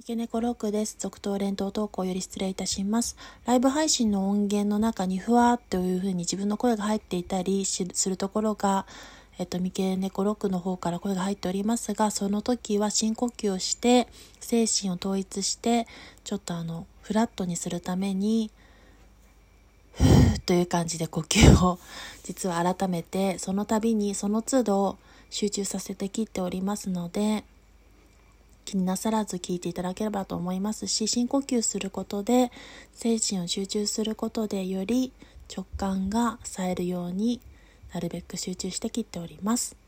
三毛猫ロックです。続投連投投稿より失礼いたします。ライブ配信の音源の中にふわーっという風に自分の声が入っていたりするところが、えっと、三毛猫ロックの方から声が入っておりますが、その時は深呼吸をして、精神を統一して、ちょっとあの、フラットにするために、ふーという感じで呼吸を、実は改めて、その度にその都度集中させて切っておりますので、になさらず聞いていただければと思いますし、深呼吸することで、精神を集中することで、より直感が冴えるようになるべく集中して切っております。